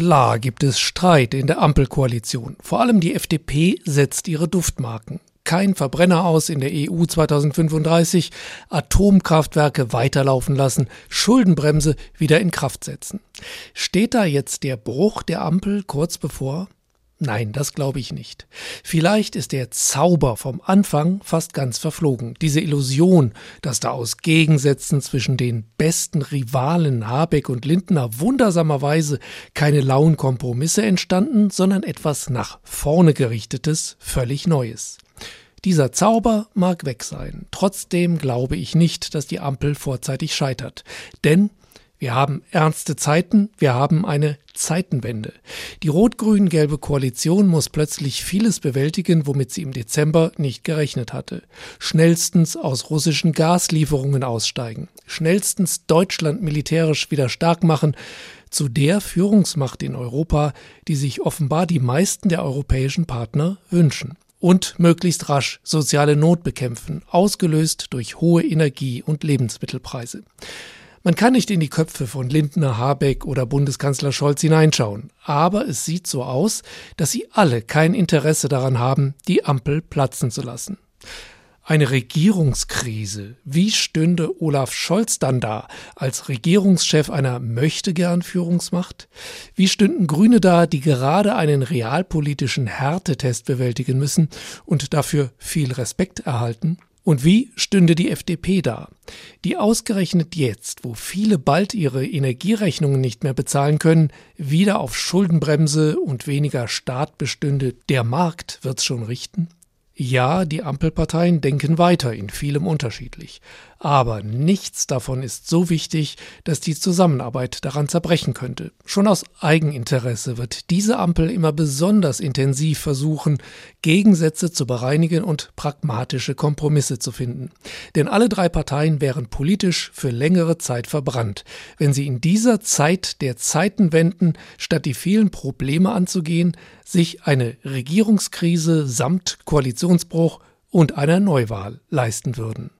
Klar gibt es Streit in der Ampelkoalition. Vor allem die FDP setzt ihre Duftmarken. Kein Verbrenner aus in der EU 2035, Atomkraftwerke weiterlaufen lassen, Schuldenbremse wieder in Kraft setzen. Steht da jetzt der Bruch der Ampel kurz bevor? Nein, das glaube ich nicht. Vielleicht ist der Zauber vom Anfang fast ganz verflogen. Diese Illusion, dass da aus Gegensätzen zwischen den besten Rivalen Habeck und Lindner wundersamerweise keine lauen Kompromisse entstanden, sondern etwas nach vorne gerichtetes, völlig Neues. Dieser Zauber mag weg sein. Trotzdem glaube ich nicht, dass die Ampel vorzeitig scheitert. Denn wir haben ernste Zeiten, wir haben eine Zeitenwende. Die rot-grün-gelbe Koalition muss plötzlich vieles bewältigen, womit sie im Dezember nicht gerechnet hatte. Schnellstens aus russischen Gaslieferungen aussteigen, schnellstens Deutschland militärisch wieder stark machen, zu der Führungsmacht in Europa, die sich offenbar die meisten der europäischen Partner wünschen und möglichst rasch soziale Not bekämpfen, ausgelöst durch hohe Energie- und Lebensmittelpreise. Man kann nicht in die Köpfe von Lindner, Habeck oder Bundeskanzler Scholz hineinschauen, aber es sieht so aus, dass sie alle kein Interesse daran haben, die Ampel platzen zu lassen. Eine Regierungskrise. Wie stünde Olaf Scholz dann da als Regierungschef einer möchtegern Führungsmacht? Wie stünden Grüne da, die gerade einen realpolitischen Härtetest bewältigen müssen und dafür viel Respekt erhalten? Und wie stünde die FDP da, die ausgerechnet jetzt, wo viele bald ihre Energierechnungen nicht mehr bezahlen können, wieder auf Schuldenbremse und weniger Staat bestünde, der Markt wird's schon richten? Ja, die Ampelparteien denken weiter, in vielem unterschiedlich. Aber nichts davon ist so wichtig, dass die Zusammenarbeit daran zerbrechen könnte. Schon aus Eigeninteresse wird diese Ampel immer besonders intensiv versuchen, Gegensätze zu bereinigen und pragmatische Kompromisse zu finden. Denn alle drei Parteien wären politisch für längere Zeit verbrannt, wenn sie in dieser Zeit der Zeitenwenden, statt die vielen Probleme anzugehen, sich eine Regierungskrise samt Koalitionsbruch und einer Neuwahl leisten würden.